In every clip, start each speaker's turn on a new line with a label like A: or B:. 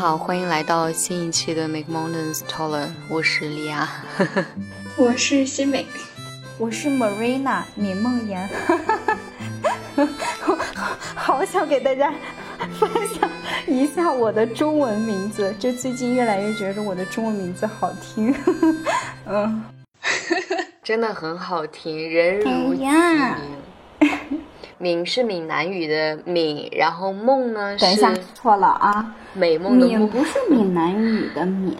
A: 好，欢迎来到新一期的 Make Mountains Taller，我是莉亚，
B: 我是新美，
C: 我是 Marina 闵梦妍，好想给大家分享一下我的中文名字，就最近越来越觉得我的中文名字好听，嗯，
A: 真的很好听，人如其名。闽是闽南语的闽，然后梦呢？
C: 等一下，错了啊！
A: 美梦的
C: 梦不是闽南语的闽，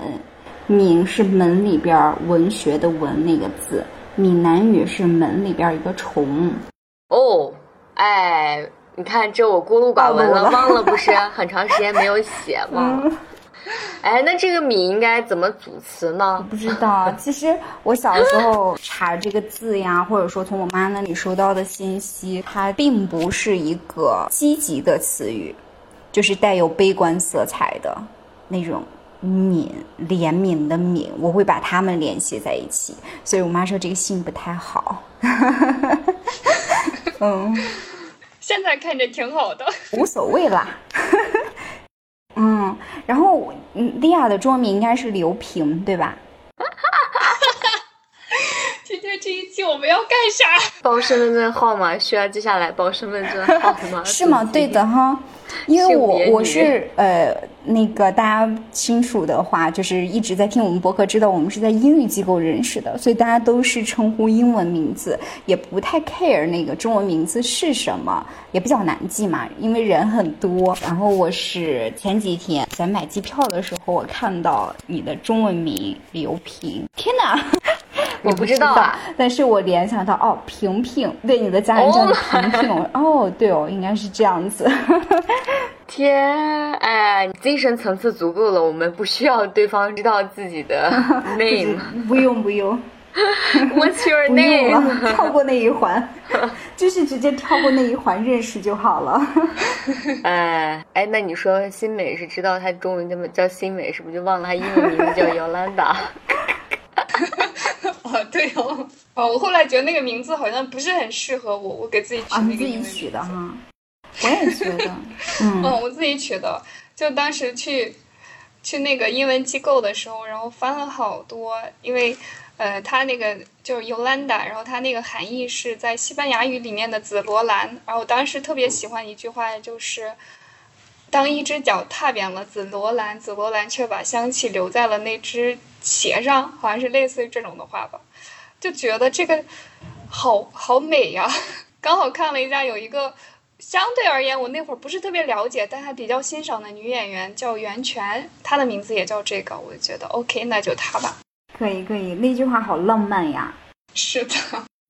C: 闽是门里边文学的文那个字，闽南语是门里边一个虫。
A: 哦，哎，你看这我孤陋寡闻了，忘了不是很长时间没有写吗？哎，那这个“米”应该怎么组词呢？
C: 不知道。其实我小时候查这个字呀，或者说从我妈那里收到的信息，它并不是一个积极的词语，就是带有悲观色彩的那种“悯”怜悯的“悯”，我会把它们联系在一起。所以我妈说这个姓不太好。
B: 嗯，现在看着挺好的，
C: 无所谓啦。嗯，然后莉亚的中文名应该是刘平，对吧？
B: 今天这一期我们要干啥？
A: 报身份证号码？需要接下来报身份证号码？
C: 是吗？对的哈。因为我我是呃那个大家清楚的话，就是一直在听我们博客，知道我们是在英语机构认识的，所以大家都是称呼英文名字，也不太 care 那个中文名字是什么，也比较难记嘛，因为人很多。然后我是前几天在买机票的时候，我看到你的中文名刘平，天哪！
A: 我不知道啊，
C: 但是我联想到哦，平平，对，你的家人叫你平平，哦，对哦，应该是这样子。
A: 天，哎，精神层次足够了，我们不需要对方知道自己的 name，
C: 不用不用。
A: What's your name？
C: 跳过那一环，就是直接跳过那一环认识就好了。
A: 哎哎，那你说新美是知道她中文叫叫新美，是不是就忘了她英文名字叫 Yolanda？
B: 哦，对哦，哦，我后来觉得那个名字好像不是很适合我，我给自己取那个
C: 英文取的哈。我也觉得，嗯，
B: 我自己取的，就当时去去那个英文机构的时候，然后翻了好多，因为呃，它那个就是 Yolanda，然后它那个含义是在西班牙语里面的紫罗兰，然后我当时特别喜欢一句话，就是当一只脚踏遍了紫罗兰，紫罗兰却把香气留在了那只。鞋上好像是类似于这种的话吧，就觉得这个好好美呀。刚好看了一下，有一个相对而言我那会儿不是特别了解，但还比较欣赏的女演员叫袁泉，她的名字也叫这个，我就觉得 OK，那就她吧。
C: 可以可以，那句话好浪漫呀。
B: 是的，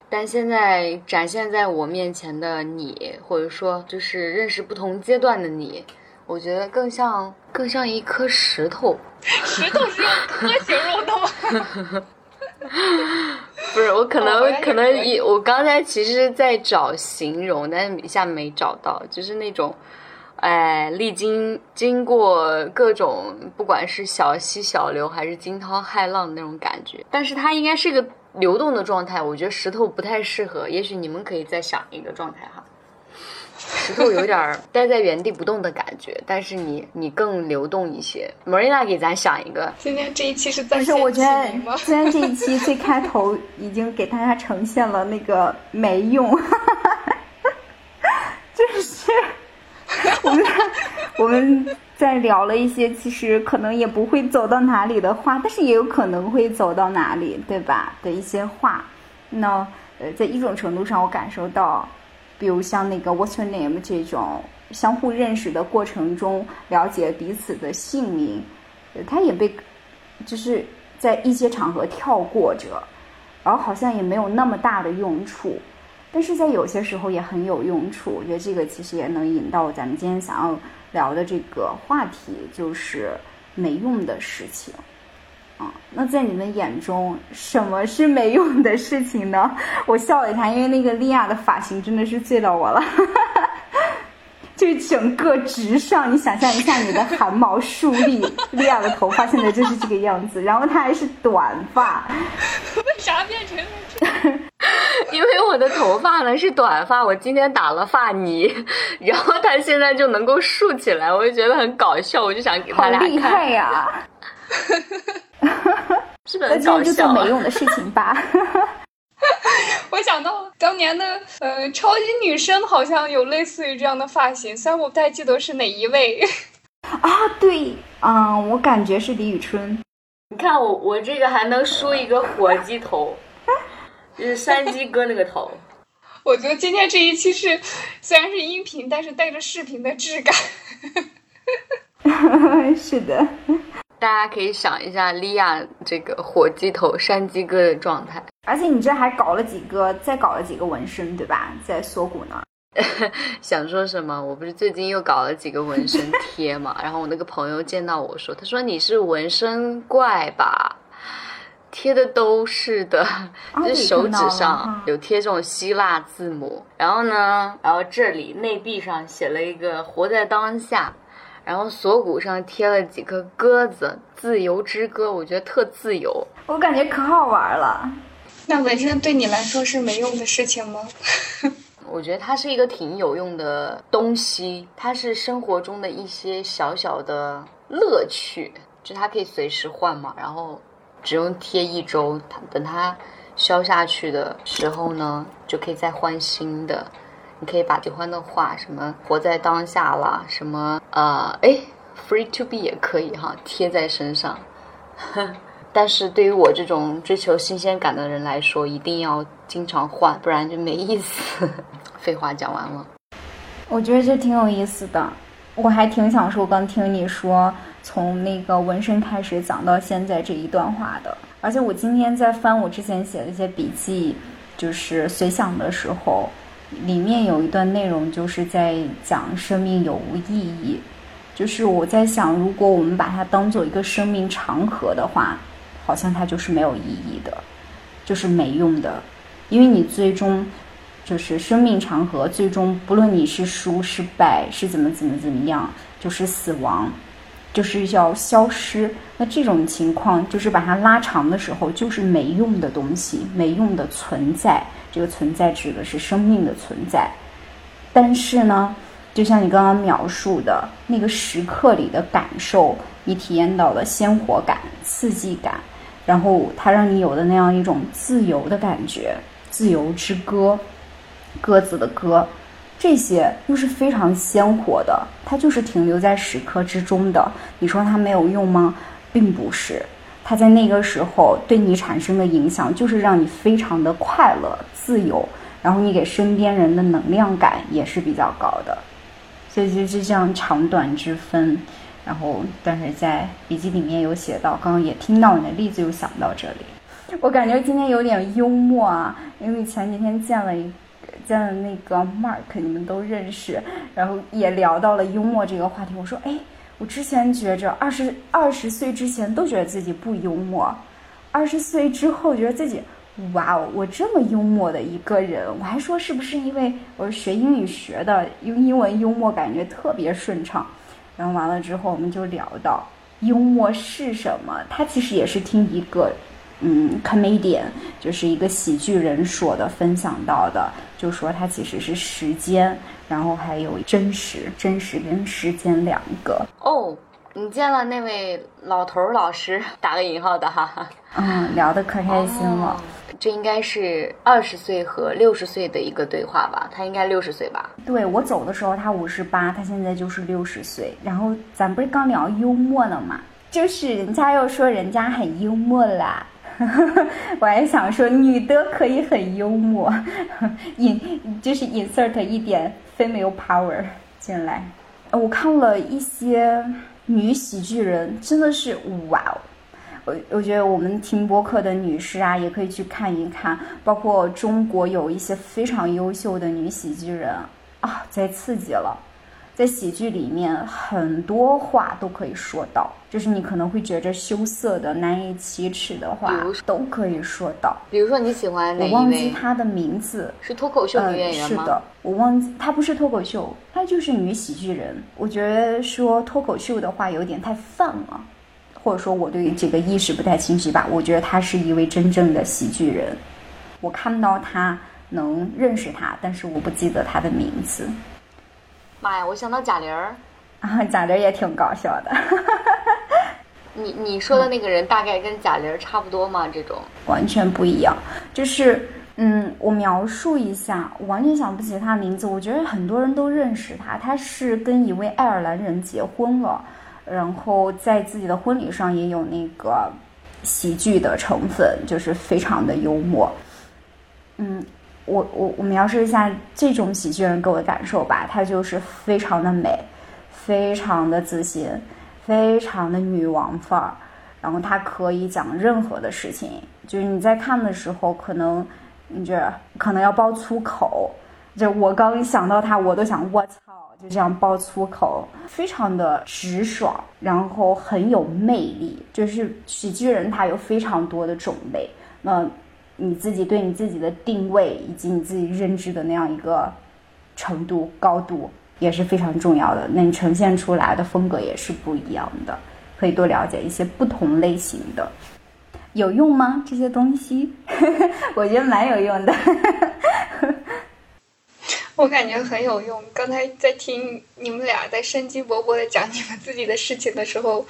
A: 但现在展现在我面前的你，或者说就是认识不同阶段的你。我觉得更像更像一颗石头，
B: 石头是用 颗形容的吗？
A: 不是，我可能可能一我刚才其实在找形容，但是一下没找到，就是那种，哎，历经经过各种不管是小溪小流还是惊涛骇浪那种感觉，但是它应该是一个流动的状态，我觉得石头不太适合，也许你们可以再想一个状态哈。石头有点待在原地不动的感觉，但是你你更流动一些。Marina 给咱想一个，
B: 今天这一期是在
C: 是我觉得虽然这一期最开头已经给大家呈现了那个没用，就是我们我们在聊了一些其实可能也不会走到哪里的话，但是也有可能会走到哪里，对吧？的一些话，那呃，在一种程度上，我感受到。比如像那个 What's your name 这种相互认识的过程中，了解彼此的姓名，他也被就是在一些场合跳过着，然后好像也没有那么大的用处，但是在有些时候也很有用处。我觉得这个其实也能引到咱们今天想要聊的这个话题，就是没用的事情。那在你们眼中，什么是没用的事情呢？我笑了一下，因为那个莉亚的发型真的是醉到我了，就整个直上。你想象一下，你的汗毛竖立，莉亚的头发现在就是这个样子，然后她还是短发。
B: 为啥变成了这样？
A: 因为我的头发呢是短发，我今天打了发泥，然后它现在就能够竖起来，我就觉得很搞笑，我就想给他俩看。
C: 厉害呀！
A: 是不是很搞笑？
C: 就做没用的事情吧。
B: 我想到当年的呃超级女生好像有类似于这样的发型，虽然我不太记得是哪一位。
C: 啊，对，嗯，我感觉是李宇春。
A: 你看我我这个还能梳一个火鸡头，就是山鸡 哥那个头。
B: 我觉得今天这一期是虽然是音频，但是带着视频的质感。
C: 是的。
A: 大家可以想一下利亚这个火鸡头山鸡哥的状态，
C: 而且你这还搞了几个，再搞了几个纹身，对吧？在锁骨那儿。
A: 想说什么？我不是最近又搞了几个纹身贴嘛？然后我那个朋友见到我说：“他说你是纹身怪吧？贴的都是的，就是手指上有贴这种希腊字母，然后呢，然后这里内壁上写了一个‘活在当下’。”然后锁骨上贴了几颗鸽子，自由之歌，我觉得特自由，
C: 我感觉可好玩了。
B: 那纹身对你来说是没用的事情吗？
A: 我觉得它是一个挺有用的东西，它是生活中的一些小小的乐趣，就它可以随时换嘛，然后只用贴一周，它等它消下去的时候呢，就可以再换新的。你可以把喜欢的话，什么活在当下啦，什么呃，哎，free to be 也可以哈，贴在身上。但是对于我这种追求新鲜感的人来说，一定要经常换，不然就没意思。废话讲完了，
C: 我觉得这挺有意思的，我还挺享受，刚听你说从那个纹身开始讲到现在这一段话的，而且我今天在翻我之前写的一些笔记，就是随想的时候。里面有一段内容就是在讲生命有无意义，就是我在想，如果我们把它当做一个生命长河的话，好像它就是没有意义的，就是没用的，因为你最终就是生命长河，最终不论你是输是败是怎么怎么怎么样，就是死亡，就是要消失。那这种情况就是把它拉长的时候，就是没用的东西，没用的存在。这个存在指的是生命的存在，但是呢，就像你刚刚描述的那个时刻里的感受，你体验到的鲜活感、刺激感，然后它让你有的那样一种自由的感觉，自由之歌，鸽子的歌，这些又是非常鲜活的，它就是停留在时刻之中的。你说它没有用吗？并不是。它在那个时候对你产生的影响，就是让你非常的快乐、自由，然后你给身边人的能量感也是比较高的，所以就是这样长短之分。然后，但是在笔记里面有写到，刚刚也听到你的例子，又想到这里。我感觉今天有点幽默啊，因为前几天见了一见了那个 Mark，你们都认识，然后也聊到了幽默这个话题。我说，哎。我之前觉着二十二十岁之前都觉得自己不幽默，二十岁之后觉得自己，哇哦，我这么幽默的一个人，我还说是不是因为我是学英语学的，用英文幽默感觉特别顺畅。然后完了之后，我们就聊到幽默是什么，他其实也是听一个。嗯，comedian 就是一个喜剧人说的，分享到的，就说它其实是时间，然后还有真实，真实跟时间两个。
A: 哦，你见了那位老头老师，打个引号的哈。
C: 嗯，聊得可开心了。
A: 这应该是二十岁和六十岁的一个对话吧？他应该六十岁吧？
C: 对我走的时候他五十八，他现在就是六十岁。然后咱不是刚聊幽默呢嘛？就是人家又说人家很幽默啦。我还想说，女的可以很幽默，引就是 insert 一点 female power 进来。我看了一些女喜剧人，真的是哇哦！我我觉得我们听播客的女士啊，也可以去看一看，包括中国有一些非常优秀的女喜剧人啊，在刺激了。在喜剧里面，很多话都可以说到，就是你可能会觉着羞涩的、难以启齿的话，都可以说到。
A: 比如说你喜欢哪
C: 我忘记她的名字，
A: 是脱口秀女演员
C: 吗？是的，我忘记她不是脱口秀，她就是女喜剧人。我觉得说脱口秀的话有点太泛了，或者说我对这个意识不太清晰吧。我觉得她是一位真正的喜剧人。我看到她能认识他，但是我不记得他的名字。
A: 妈呀，我想到贾玲儿
C: 啊，贾玲也挺搞笑的。
A: 你你说的那个人大概跟贾玲差不多吗？这种
C: 完全不一样。就是嗯，我描述一下，我完全想不起他名字。我觉得很多人都认识他，他是跟一位爱尔兰人结婚了，然后在自己的婚礼上也有那个喜剧的成分，就是非常的幽默。嗯。我我我描述一下这种喜剧人给我的感受吧，他就是非常的美，非常的自信，非常的女王范儿，然后他可以讲任何的事情，就是你在看的时候，可能你觉得可能要爆粗口，就我刚想到他，我都想我操，就这样爆粗口，非常的直爽，然后很有魅力，就是喜剧人他有非常多的种类，那。你自己对你自己的定位以及你自己认知的那样一个程度高度也是非常重要的。那你呈现出来的风格也是不一样的，可以多了解一些不同类型的。有用吗？这些东西，我觉得蛮有用的。
B: 我感觉很有用。刚才在听你们俩在生机勃勃的讲你们自己的事情的时候。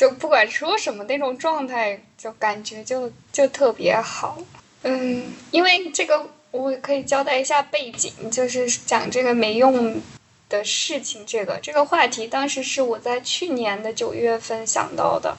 B: 就不管说什么那种状态，就感觉就就特别好。嗯，因为这个我可以交代一下背景，就是讲这个没用的事情。这个这个话题当时是我在去年的九月份想到的，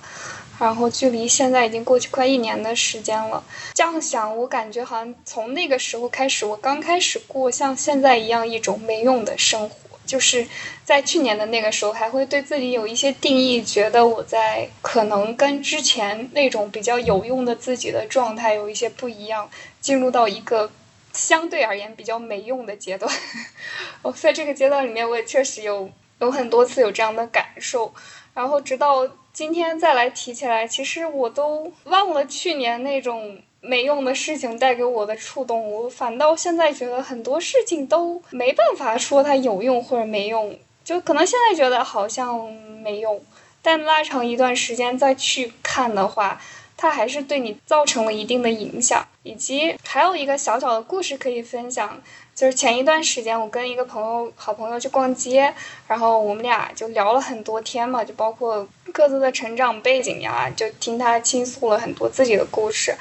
B: 然后距离现在已经过去快一年的时间了。这样想，我感觉好像从那个时候开始，我刚开始过像现在一样一种没用的生活。就是在去年的那个时候，还会对自己有一些定义，觉得我在可能跟之前那种比较有用的自己的状态有一些不一样，进入到一个相对而言比较没用的阶段。哦，在这个阶段里面，我也确实有有很多次有这样的感受，然后直到今天再来提起来，其实我都忘了去年那种。没用的事情带给我的触动，我反倒现在觉得很多事情都没办法说它有用或者没用，就可能现在觉得好像没用，但拉长一段时间再去看的话，它还是对你造成了一定的影响。以及还有一个小小的故事可以分享，就是前一段时间我跟一个朋友好朋友去逛街，然后我们俩就聊了很多天嘛，就包括各自的成长背景呀，就听他倾诉了很多自己的故事。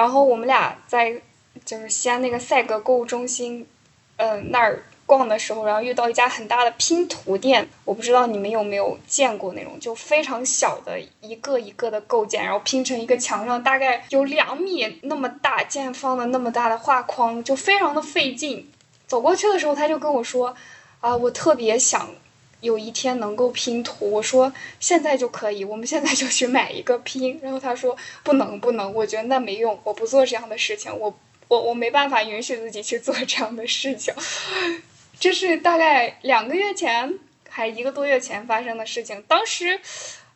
B: 然后我们俩在就是西安那个赛格购物中心，嗯那儿逛的时候，然后遇到一家很大的拼图店，我不知道你们有没有见过那种就非常小的一个一个的构件，然后拼成一个墙上大概有两米那么大见方的那么大的画框，就非常的费劲。走过去的时候，他就跟我说：“啊，我特别想。”有一天能够拼图，我说现在就可以，我们现在就去买一个拼。然后他说不能不能，我觉得那没用，我不做这样的事情，我我我没办法允许自己去做这样的事情。这是大概两个月前还一个多月前发生的事情，当时，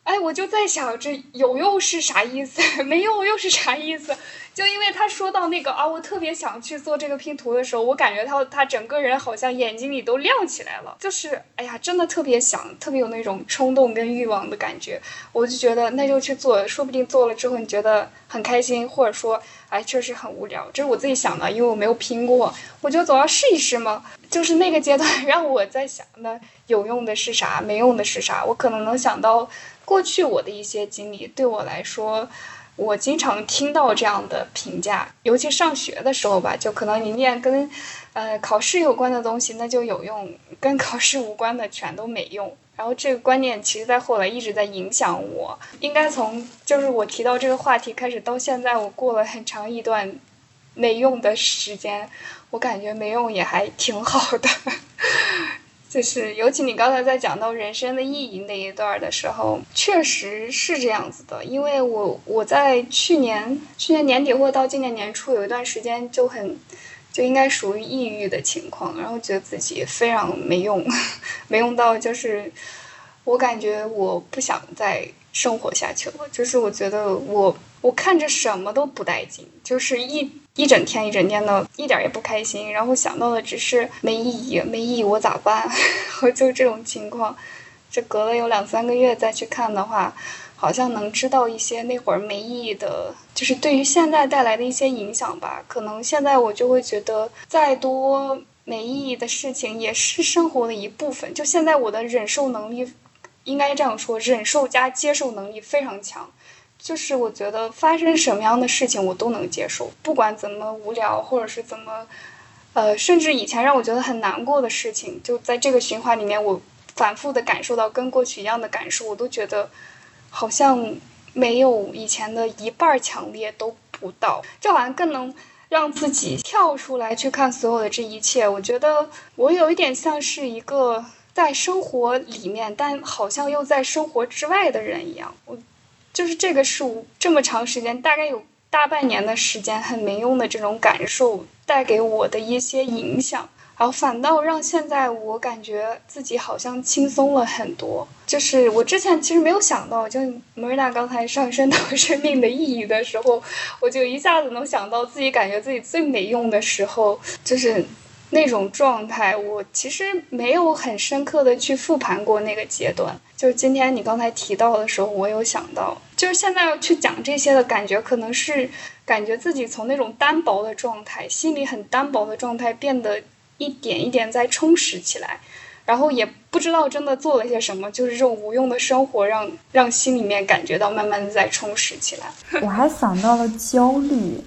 B: 哎，我就在想这有用是啥意思，没用又是啥意思。就因为他说到那个啊，我特别想去做这个拼图的时候，我感觉他他整个人好像眼睛里都亮起来了，就是哎呀，真的特别想，特别有那种冲动跟欲望的感觉。我就觉得那就去做，说不定做了之后你觉得很开心，或者说哎确实很无聊，这是我自己想的，因为我没有拼过，我觉得总要试一试嘛。就是那个阶段 让我在想，那有用的是啥，没用的是啥？我可能能想到过去我的一些经历，对我来说。我经常听到这样的评价，尤其上学的时候吧，就可能你念跟，呃，考试有关的东西那就有用，跟考试无关的全都没用。然后这个观念其实在后来一直在影响我。应该从就是我提到这个话题开始到现在，我过了很长一段没用的时间，我感觉没用也还挺好的。就是，尤其你刚才在讲到人生的意义那一段的时候，确实是这样子的。因为我我在去年去年年底或者到今年年初有一段时间就很，就应该属于抑郁的情况，然后觉得自己非常没用，没用到就是，我感觉我不想再生活下去了。就是我觉得我我看着什么都不带劲，就是一。一整天一整天的，一点也不开心，然后想到的只是没意义，没意义，我咋办？我就这种情况，这隔了有两三个月再去看的话，好像能知道一些那会儿没意义的，就是对于现在带来的一些影响吧。可能现在我就会觉得，再多没意义的事情也是生活的一部分。就现在我的忍受能力，应该这样说，忍受加接受能力非常强。就是我觉得发生什么样的事情我都能接受，不管怎么无聊或者是怎么，呃，甚至以前让我觉得很难过的事情，就在这个循环里面，我反复的感受到跟过去一样的感受，我都觉得好像没有以前的一半强烈都不到，这好像更能让自己跳出来去看所有的这一切。我觉得我有一点像是一个在生活里面，但好像又在生活之外的人一样。我。就是这个是这么长时间，大概有大半年的时间很没用的这种感受带给我的一些影响，然后反倒让现在我感觉自己好像轻松了很多。就是我之前其实没有想到，就莫瑞娜刚才上升到 生命的意义的时候，我就一下子能想到自己感觉自己最没用的时候，就是。那种状态，我其实没有很深刻的去复盘过那个阶段。就是今天你刚才提到的时候，我有想到，就是现在要去讲这些的感觉，可能是感觉自己从那种单薄的状态，心里很单薄的状态，变得一点一点在充实起来。然后也不知道真的做了些什么，就是这种无用的生活，让让心里面感觉到慢慢的在充实起来。
C: 我还想到了焦虑。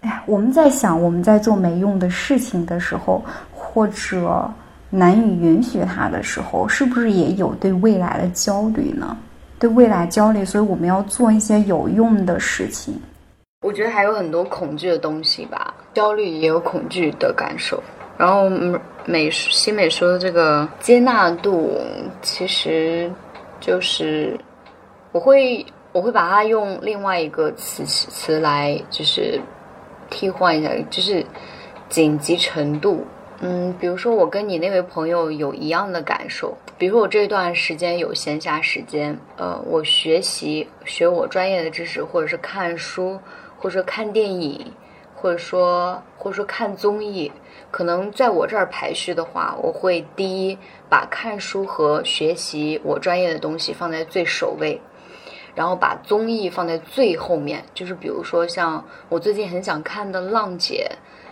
C: 哎，我们在想我们在做没用的事情的时候，或者难以允许它的时候，是不是也有对未来的焦虑呢？对未来焦虑，所以我们要做一些有用的事情。
A: 我觉得还有很多恐惧的东西吧，焦虑也有恐惧的感受。然后美新美说的这个接纳度，其实就是我会我会把它用另外一个词词来就是。替换一下，就是紧急程度。嗯，比如说我跟你那位朋友有一样的感受，比如说我这段时间有闲暇时间，呃，我学习学我专业的知识，或者是看书，或者说看电影，或者说或者说看综艺。可能在我这儿排序的话，我会第一把看书和学习我专业的东西放在最首位。然后把综艺放在最后面，就是比如说像我最近很想看的《浪姐》，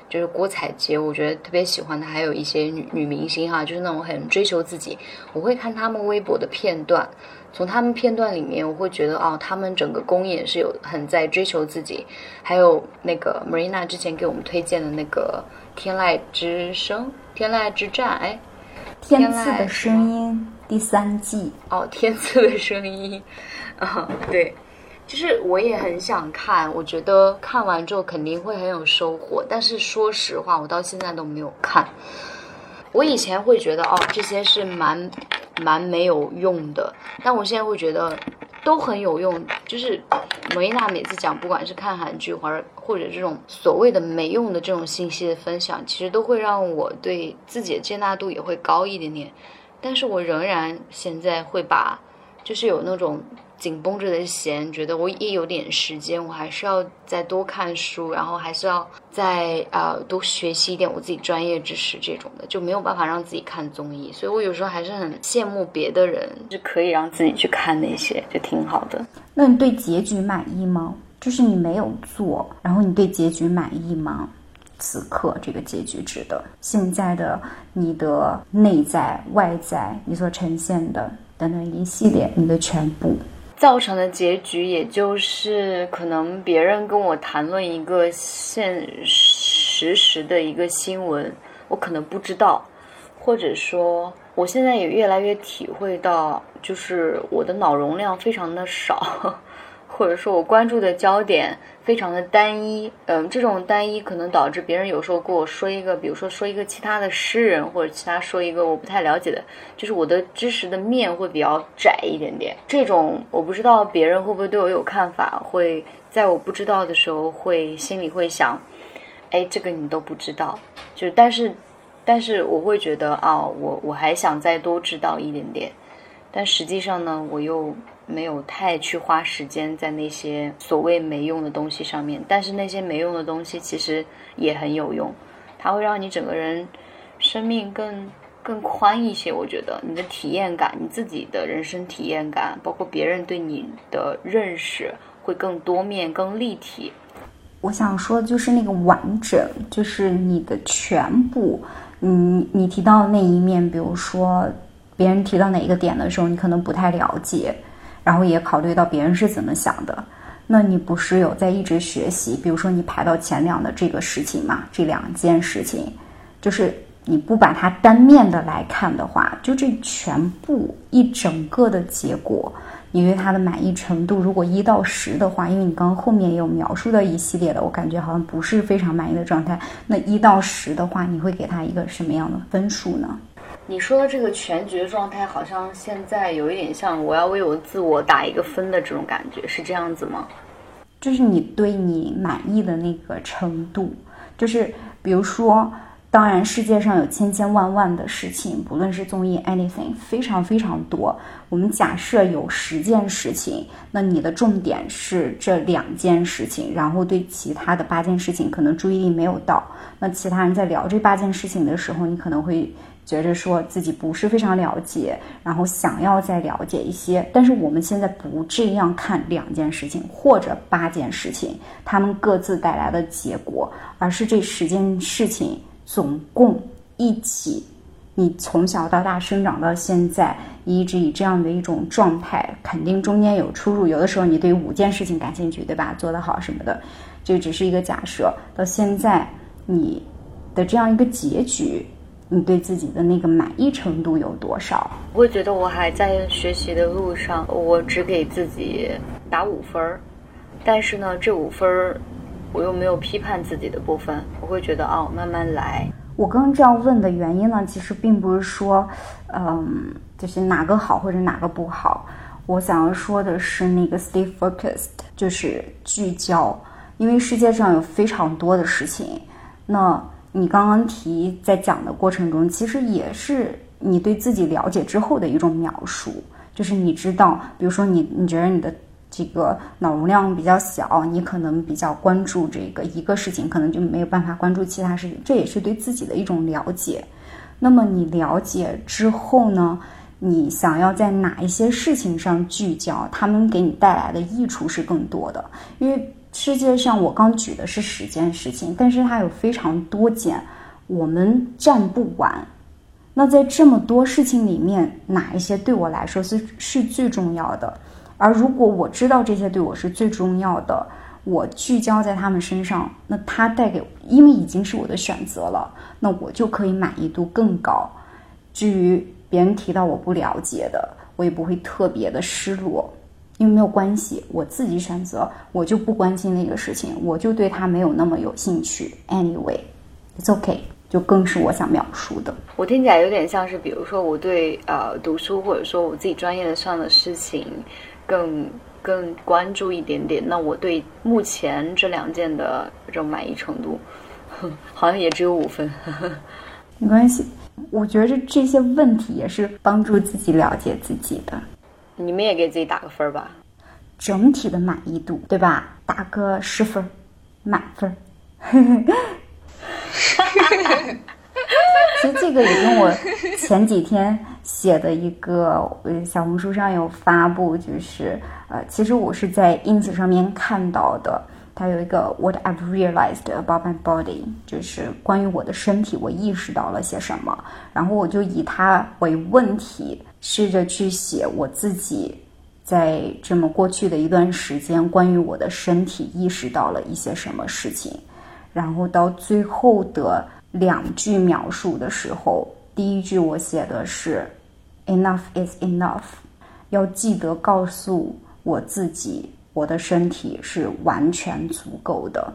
A: 就是郭采洁，我觉得特别喜欢的，还有一些女女明星哈，就是那种很追求自己，我会看他们微博的片段，从他们片段里面，我会觉得哦，他们整个公演是有很在追求自己，还有那个 Marina 之前给我们推荐的那个《天籁之声》《天籁之战》，哎，《
C: 天籁的声音》第三季
A: 哦，《天赐的声音》。啊，对，就是我也很想看，我觉得看完之后肯定会很有收获。但是说实话，我到现在都没有看。我以前会觉得哦，这些是蛮蛮没有用的，但我现在会觉得都很有用。就是梅娜每次讲，不管是看韩剧，或者或者这种所谓的没用的这种信息的分享，其实都会让我对自己的接纳度也会高一点点。但是我仍然现在会把，就是有那种。紧绷着的弦，觉得我一有点时间，我还是要再多看书，然后还是要再呃多学习一点我自己专业知识这种的，就没有办法让自己看综艺。所以我有时候还是很羡慕别的人，是可以让自己去看那些，就挺好的。
C: 那你对结局满意吗？就是你没有做，然后你对结局满意吗？此刻这个结局值得现在的你的内在、外在，你所呈现的等等一系列你的全部。
A: 造成的结局，也就是可能别人跟我谈论一个现实时的一个新闻，我可能不知道，或者说我现在也越来越体会到，就是我的脑容量非常的少。或者说我关注的焦点非常的单一，嗯，这种单一可能导致别人有时候跟我说一个，比如说说一个其他的诗人，或者其他说一个我不太了解的，就是我的知识的面会比较窄一点点。这种我不知道别人会不会对我有看法，会在我不知道的时候会心里会想，哎，这个你都不知道，就是但是，但是我会觉得啊，我我还想再多知道一点点，但实际上呢，我又。没有太去花时间在那些所谓没用的东西上面，但是那些没用的东西其实也很有用，它会让你整个人生命更更宽一些。我觉得你的体验感，你自己的人生体验感，包括别人对你的认识，会更多面、更立体。
C: 我想说的就是那个完整，就是你的全部。你你提到那一面，比如说别人提到哪一个点的时候，你可能不太了解，然后也考虑到别人是怎么想的。那你不是有在一直学习？比如说你排到前两的这个事情嘛，这两件事情，就是你不把它单面的来看的话，就这全部一整个的结果。你对它的满意程度，如果一到十的话，因为你刚刚后面也有描述的一系列的，我感觉好像不是非常满意的状态。那一到十的话，你会给他一个什么样的分数呢？
A: 你说的这个全局状态，好像现在有一点像我要为我自我打一个分的这种感觉，是这样子吗？
C: 就是你对你满意的那个程度，就是比如说。当然，世界上有千千万万的事情，不论是综艺，anything，非常非常多。我们假设有十件事情，那你的重点是这两件事情，然后对其他的八件事情可能注意力没有到。那其他人在聊这八件事情的时候，你可能会觉着说自己不是非常了解，然后想要再了解一些。但是我们现在不这样看两件事情或者八件事情，他们各自带来的结果，而是这十件事情。总共一起，你从小到大生长到现在，一直以这样的一种状态，肯定中间有出入。有的时候你对五件事情感兴趣，对吧？做得好什么的，这只是一个假设。到现在你的这样一个结局，你对自己的那个满意程度有多少？
A: 我会觉得我还在学习的路上，我只给自己打五分儿，但是呢，这五分儿。我又没有批判自己的部分，我会觉得哦，慢慢来。
C: 我刚刚这样问的原因呢，其实并不是说，嗯，就是哪个好或者哪个不好。我想要说的是那个 stay focused，就是聚焦。因为世界上有非常多的事情，那你刚刚提在讲的过程中，其实也是你对自己了解之后的一种描述，就是你知道，比如说你，你觉得你的。这个脑容量比较小，你可能比较关注这个一个事情，可能就没有办法关注其他事情。这也是对自己的一种了解。那么你了解之后呢？你想要在哪一些事情上聚焦？他们给你带来的益处是更多的。因为世界上我刚举的是十件事情，但是它有非常多件，我们占不完。那在这么多事情里面，哪一些对我来说是是最重要的？而如果我知道这些对我是最重要的，我聚焦在他们身上，那他带给，因为已经是我的选择了，那我就可以满意度更高。至于别人提到我不了解的，我也不会特别的失落，因为没有关系，我自己选择，我就不关心那个事情，我就对他没有那么有兴趣。Anyway，it's okay，就更是我想描述的。
A: 我听起来有点像是，比如说我对呃读书或者说我自己专业的上的事情。更更关注一点点，那我对目前这两件的这种满意程度，好像也只有五分。
C: 没关系，我觉得这些问题也是帮助自己了解自己的。
A: 你们也给自己打个分吧，
C: 整体的满意度，对吧？打个十分，满分。其实这个也跟我前几天写的一个呃小红书上有发布，就是呃，其实我是在 ins 上面看到的，它有一个 What I've realized about my body，就是关于我的身体，我意识到了些什么，然后我就以它为问题，试着去写我自己在这么过去的一段时间，关于我的身体意识到了一些什么事情，然后到最后的。两句描述的时候，第一句我写的是 “enough is enough”，要记得告诉我自己，我的身体是完全足够的。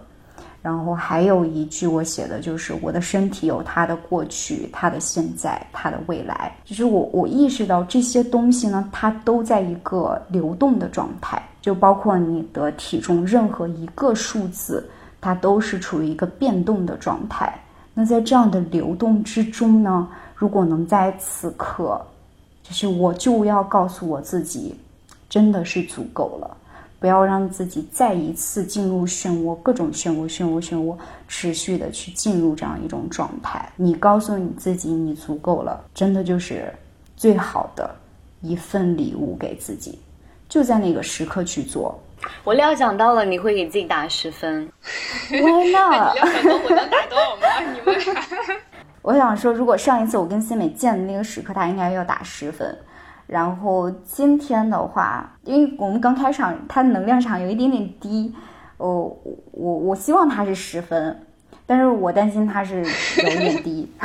C: 然后还有一句我写的就是我的身体有它的过去、它的现在、它的未来。就是我我意识到这些东西呢，它都在一个流动的状态，就包括你的体重，任何一个数字，它都是处于一个变动的状态。那在这样的流动之中呢？如果能在此刻，就是我就要告诉我自己，真的是足够了，不要让自己再一次进入漩涡，各种漩涡、漩涡、漩涡，持续的去进入这样一种状态。你告诉你自己，你足够了，真的就是最好的一份礼物给自己，就在那个时刻去做。
A: 我料想到了，你会给自己打十分。
C: Not？
B: 你料想到我能打多少吗？你们？
C: 我想说，如果上一次我跟新美见的那个时刻，他应该要打十分。然后今天的话，因为我们刚开场，他能量场有一点点低，哦，我我希望它是十分，但是我担心它是有点低。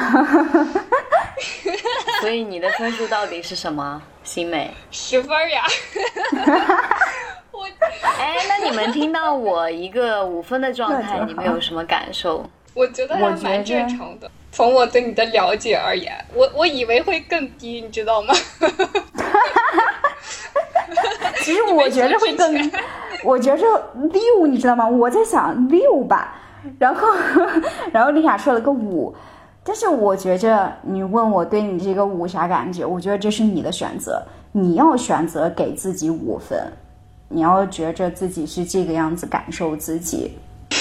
A: 所以你的分数到底是什么，新美？
B: 十分呀。
A: 我哎，那你们听到我一个五分的状态，你们有什么感受？
B: 我觉得还蛮正常的。从我对你的了解而言，我我以为会更低，你知道吗？
C: 其实我觉着会更，我觉着六，你知道吗？我在想六吧，然后然后丽雅说了个五，但是我觉着你问我对你这个五啥感觉？我觉得这是你的选择，你要选择给自己五分，你要觉着自己是这个样子感受自己。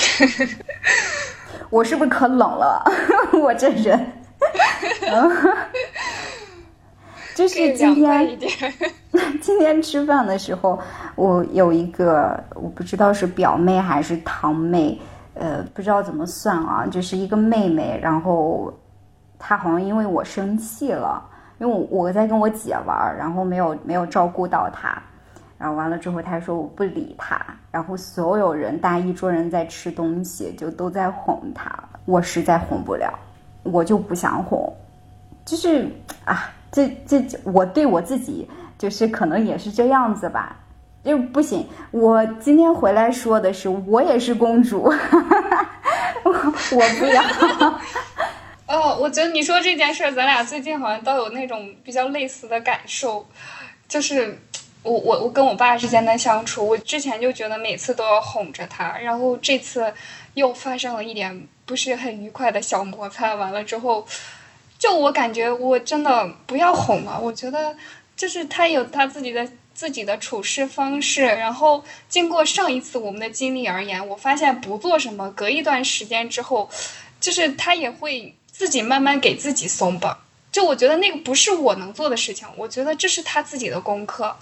C: 我是不是可冷了？我这人，就是今天，今天吃饭的时候，我有一个我不知道是表妹还是堂妹，呃，不知道怎么算啊，就是一个妹妹，然后她好像因为我生气了，因为我我在跟我姐玩，然后没有没有照顾到她。然后完了之后，他说我不理他，然后所有人，大一桌人在吃东西，就都在哄他，我实在哄不了，我就不想哄，就是啊，这这我对我自己就是可能也是这样子吧，就不行。我今天回来说的是，我也是公主，我 我不要。
B: 哦，我觉得你说这件事，咱俩最近好像都有那种比较类似的感受，就是。我我我跟我爸之间的相处，我之前就觉得每次都要哄着他，然后这次又发生了一点不是很愉快的小摩擦，完了之后，就我感觉我真的不要哄了，我觉得就是他有他自己的自己的处事方式，然后经过上一次我们的经历而言，我发现不做什么，隔一段时间之后，就是他也会自己慢慢给自己松绑，就我觉得那个不是我能做的事情，我觉得这是他自己的功课。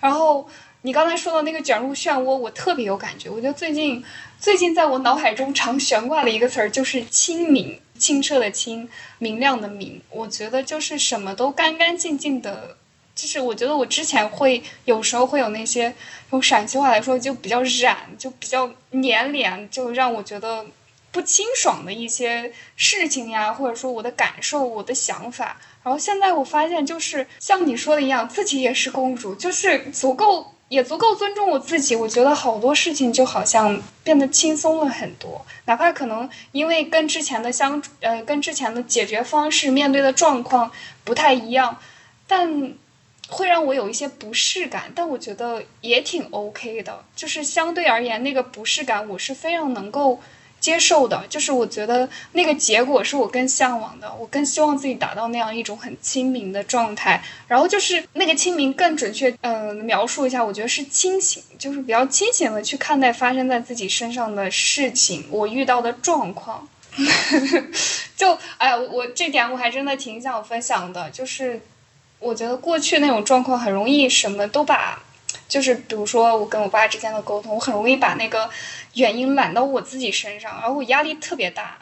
B: 然后你刚才说的那个卷入漩涡，我特别有感觉。我觉得最近最近在我脑海中常悬挂的一个词儿就是清明，清澈的清，明亮的明。我觉得就是什么都干干净净的，就是我觉得我之前会有时候会有那些用陕西话来说就比较染，就比较粘连，就让我觉得不清爽的一些事情呀，或者说我的感受、我的想法。然后现在我发现，就是像你说的一样，自己也是公主，就是足够也足够尊重我自己。我觉得好多事情就好像变得轻松了很多，哪怕可能因为跟之前的相呃跟之前的解决方式面对的状况不太一样，但会让我有一些不适感。但我觉得也挺 OK 的，就是相对而言那个不适感，我是非常能够。接受的，就是我觉得那个结果是我更向往的，我更希望自己达到那样一种很清明的状态。然后就是那个清明，更准确，嗯，描述一下，我觉得是清醒，就是比较清醒的去看待发生在自己身上的事情，我遇到的状况。就哎，我这点我还真的挺想分享的，就是我觉得过去那种状况很容易什么都把。就是比如说我跟我爸之间的沟通，我很容易把那个原因揽到我自己身上，然后我压力特别大。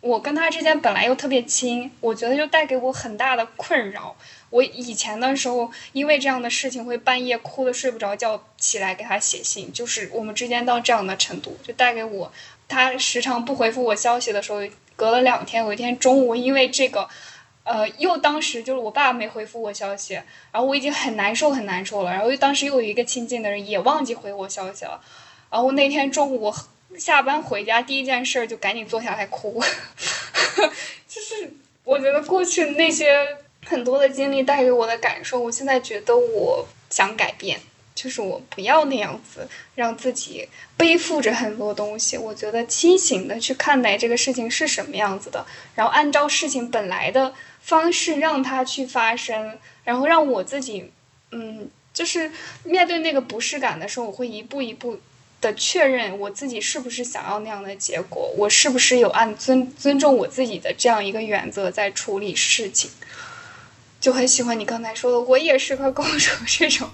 B: 我跟他之间本来又特别亲，我觉得就带给我很大的困扰。我以前的时候，因为这样的事情会半夜哭的睡不着觉，起来给他写信，就是我们之间到这样的程度，就带给我他时常不回复我消息的时候，隔了两天，有一天中午因为这个。呃，又当时就是我爸没回复我消息，然后我已经很难受很难受了，然后又当时又有一个亲近的人也忘记回我消息了，然后那天中午下班回家第一件事就赶紧坐下来哭，就是我觉得过去那些很多的经历带给我的感受，我现在觉得我想改变，就是我不要那样子让自己背负着很多东西，我觉得清醒的去看待这个事情是什么样子的，然后按照事情本来的。方式让它去发生，然后让我自己，嗯，就是面对那个不适感的时候，我会一步一步的确认我自己是不是想要那样的结果，我是不是有按尊尊重我自己的这样一个原则在处理事情。就很喜欢你刚才说的，我也是个公主这种。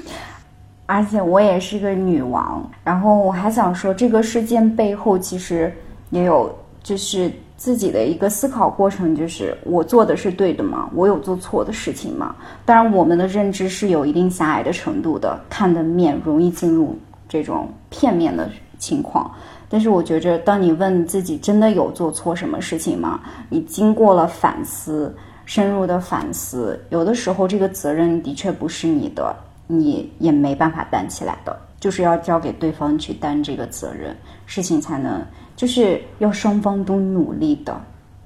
C: 而且我也是个女王。然后我还想说，这个事件背后其实也有就是自己的一个思考过程，就是我做的是对的吗？我有做错的事情吗？当然，我们的认知是有一定狭隘的程度的，看的面容易进入这种片面的情况。但是我觉着，当你问自己真的有做错什么事情吗？你经过了反思。深入的反思，有的时候这个责任的确不是你的，你也没办法担起来的，就是要交给对方去担这个责任，事情才能就是要双方都努力的。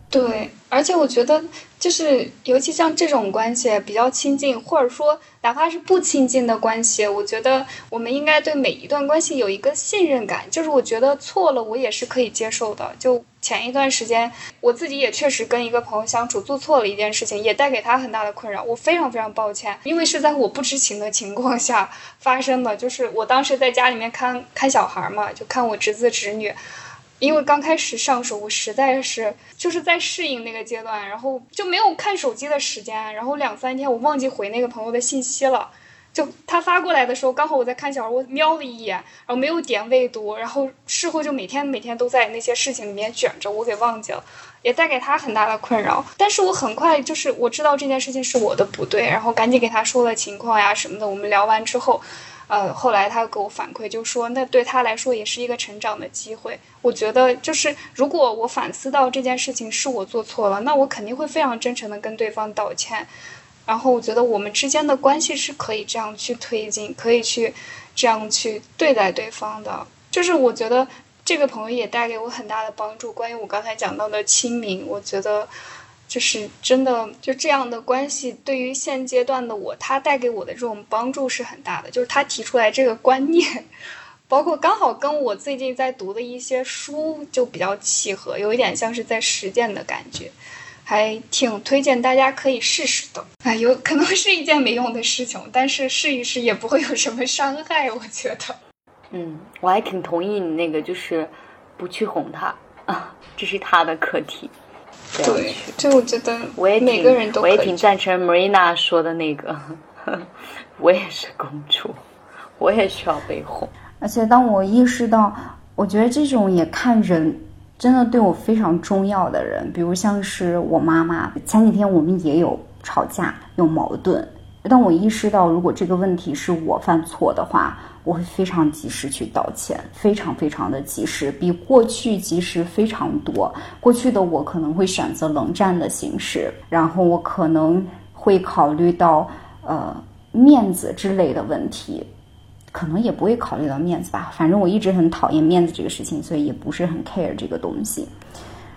B: 对，而且我觉得，就是尤其像这种关系比较亲近，或者说哪怕是不亲近的关系，我觉得我们应该对每一段关系有一个信任感。就是我觉得错了，我也是可以接受的。就前一段时间，我自己也确实跟一个朋友相处，做错了一件事情，也带给他很大的困扰。我非常非常抱歉，因为是在我不知情的情况下发生的。就是我当时在家里面看看小孩嘛，就看我侄子侄女。因为刚开始上手，我实在是就是在适应那个阶段，然后就没有看手机的时间，然后两三天我忘记回那个朋友的信息了，就他发过来的时候，刚好我在看小说，我瞄了一眼，然后没有点未读，然后事后就每天每天都在那些事情里面卷着，我给忘记了，也带给他很大的困扰。但是我很快就是我知道这件事情是我的不对，然后赶紧给他说了情况呀什么的。我们聊完之后。呃，后来他给我反馈，就说那对他来说也是一个成长的机会。我觉得就是如果我反思到这件事情是我做错了，那我肯定会非常真诚的跟对方道歉。然后我觉得我们之间的关系是可以这样去推进，可以去这样去对待对方的。就是我觉得这个朋友也带给我很大的帮助。关于我刚才讲到的亲民，我觉得。就是真的，就这样的关系，对于现阶段的我，他带给我的这种帮助是很大的。就是他提出来这个观念，包括刚好跟我最近在读的一些书就比较契合，有一点像是在实践的感觉，还挺推荐大家可以试试的。哎，有可能是一件没用的事情，但是试一试也不会有什么伤害，我觉得。
A: 嗯，我还挺同意你那个，就是不去哄他啊，这是他的课题。
B: 对，就我觉得，
A: 我也
B: 每个人都
A: 我也挺赞成 Marina 说的那个，我也是公主，我也需要被哄。
C: 而且当我意识到，我觉得这种也看人，真的对我非常重要的人，比如像是我妈妈，前几天我们也有吵架，有矛盾。当我意识到，如果这个问题是我犯错的话。我会非常及时去道歉，非常非常的及时，比过去及时非常多。过去的我可能会选择冷战的形式，然后我可能会考虑到呃面子之类的问题，可能也不会考虑到面子吧。反正我一直很讨厌面子这个事情，所以也不是很 care 这个东西。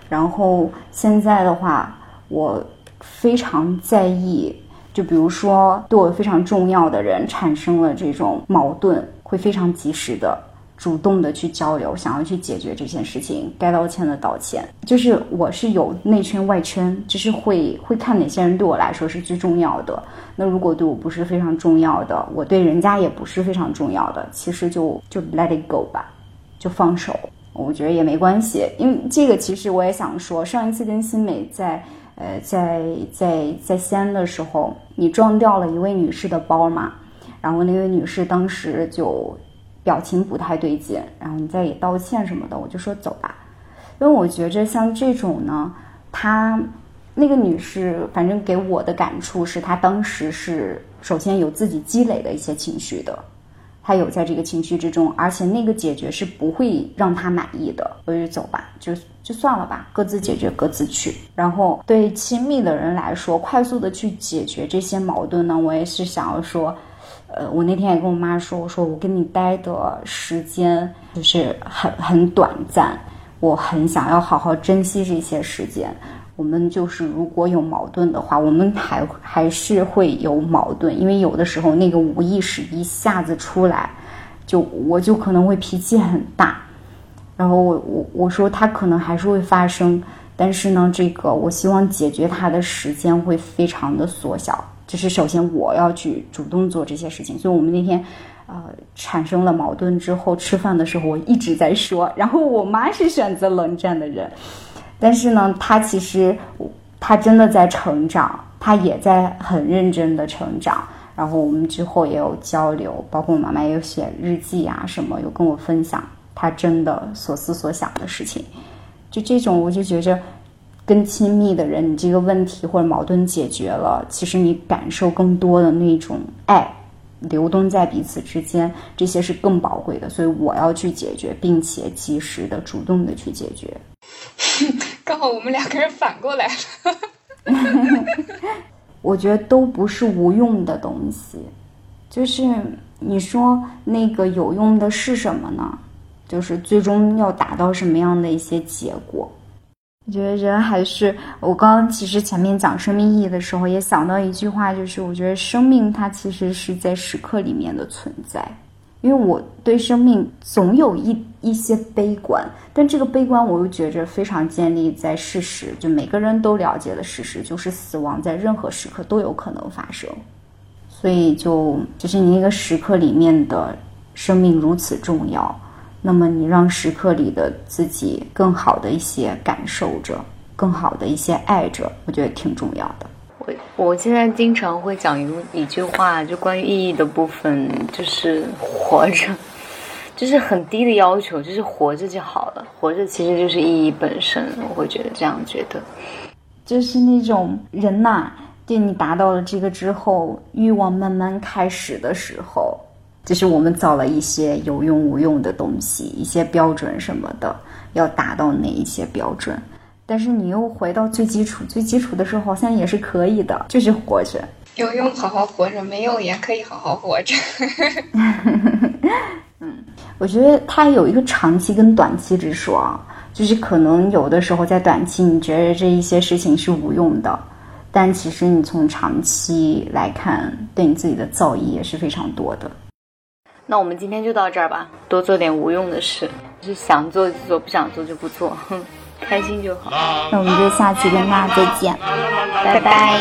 C: 然后现在的话，我非常在意，就比如说对我非常重要的人产生了这种矛盾。会非常及时的、主动的去交流，想要去解决这件事情，该道歉的道歉。就是我是有内圈外圈，就是会会看哪些人对我来说是最重要的。那如果对我不是非常重要的，我对人家也不是非常重要的，其实就就 let it go 吧，就放手。我觉得也没关系，因为这个其实我也想说，上一次跟新美在呃在在在西安的时候，你撞掉了一位女士的包嘛。然后那位女士当时就表情不太对劲，然后你再也道歉什么的，我就说走吧，因为我觉着像这种呢，她那个女士反正给我的感触是她当时是首先有自己积累的一些情绪的，他有在这个情绪之中，而且那个解决是不会让他满意的，我就走吧，就就算了吧，各自解决各自去。然后对亲密的人来说，快速的去解决这些矛盾呢，我也是想要说。呃，我那天也跟我妈说，我说我跟你待的时间就是很很短暂，我很想要好好珍惜这些时间。我们就是如果有矛盾的话，我们还还是会有矛盾，因为有的时候那个无意识一下子出来，就我就可能会脾气很大。然后我我我说他可能还是会发生，但是呢，这个我希望解决它的时间会非常的缩小。就是首先我要去主动做这些事情。所以我们那天，呃，产生了矛盾之后，吃饭的时候我一直在说，然后我妈是选择冷战的人，但是呢，他其实他真的在成长，他也在很认真的成长。然后我们之后也有交流，包括我妈妈也有写日记啊什么，有跟我分享她真的所思所想的事情。就这种，我就觉着，跟亲密的人，你这个问题或者矛盾解决了，其实你感受更多的那种爱流动在彼此之间，这些是更宝贵的。所以我要去解决，并且及时的、主动的去解决。
B: 刚好我们两个人反过来了。
C: 我觉得都不是无用的东西，就是你说那个有用的是什么呢？就是最终要达到什么样的一些结果？我觉得人还是我刚刚其实前面讲生命意义的时候，也想到一句话，就是我觉得生命它其实是在时刻里面的存在。因为我对生命总有一一些悲观，但这个悲观我又觉着非常建立在事实，就每个人都了解的事实，就是死亡在任何时刻都有可能发生，所以就就是你那个时刻里面的生命如此重要，那么你让时刻里的自己更好的一些感受着，更好的一些爱着，我觉得挺重要的。
A: 我现在经常会讲一一句话，就关于意义的部分，就是活着，就是很低的要求，就是活着就好了。活着其实就是意义本身，我会觉得这样觉得，
C: 就是那种人呐，对你达到了这个之后，欲望慢慢开始的时候，就是我们造了一些有用无用的东西，一些标准什么的，要达到哪一些标准。但是你又回到最基础，最基础的时候好像也是可以的，就是活着。
B: 有用好好活着，没用也可以好好活着。
C: 嗯，我觉得它有一个长期跟短期之说啊，就是可能有的时候在短期你觉得这一些事情是无用的，但其实你从长期来看，对你自己的造诣也是非常多的。
A: 那我们今天就到这儿吧，多做点无用的事，就是想做就做，不想做就不做。哼。开心就好。
C: 那我们就下期跟大家再见，拜拜。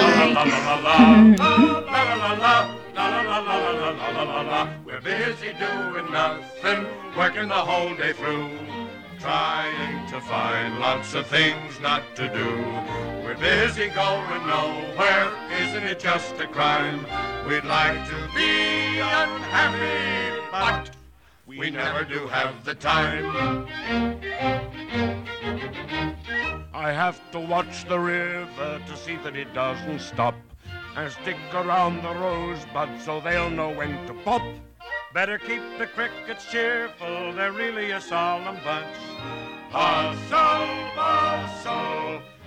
C: We're busy doing nothing, working the whole day through, trying to find lots of things not to do. We're busy going nowhere, isn't it just a crime? We'd like to be unhappy, but we never do have the time. I have to watch the river to see that it doesn't stop. And stick around the rosebuds so they'll know when to pop. Better keep the crickets cheerful, they're really a solemn bunch. Hustle, bustle,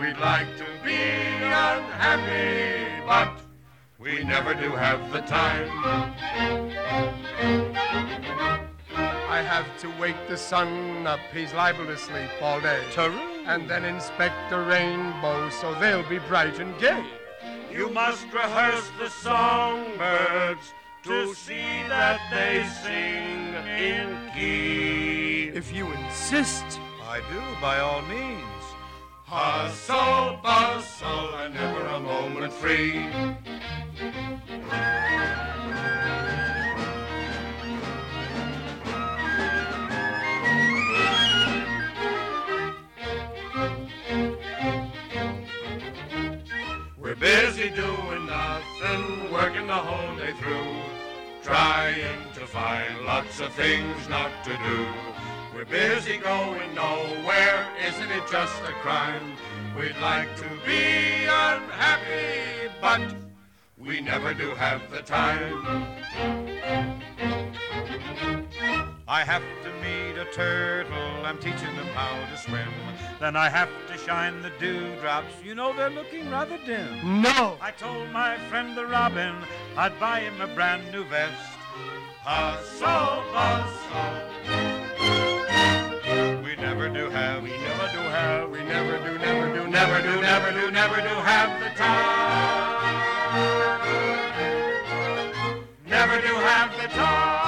C: We'd like to be unhappy, but we never do have the time. I have to wake the sun up, he's liable to sleep all day. And then inspect the rainbow so they'll be bright and gay. You must rehearse the songbirds to see that they sing in key. If you insist, I do, by all means. Hustle, bustle, and never a moment free. We're busy doing nothing, working the whole day through, trying to find lots of things not to do. We're busy going nowhere, isn't it just a crime? We'd like to be unhappy, but we never do have the time. I have to meet a turtle, I'm teaching them how to swim. Then I have to shine the dewdrops, you know they're looking rather dim.
D: No!
C: I told my friend the robin I'd buy him a brand new vest.
D: Hustle, hustle never do have. We never do have. We never do, never do, never do, never do, never do have the time. Never do have the time.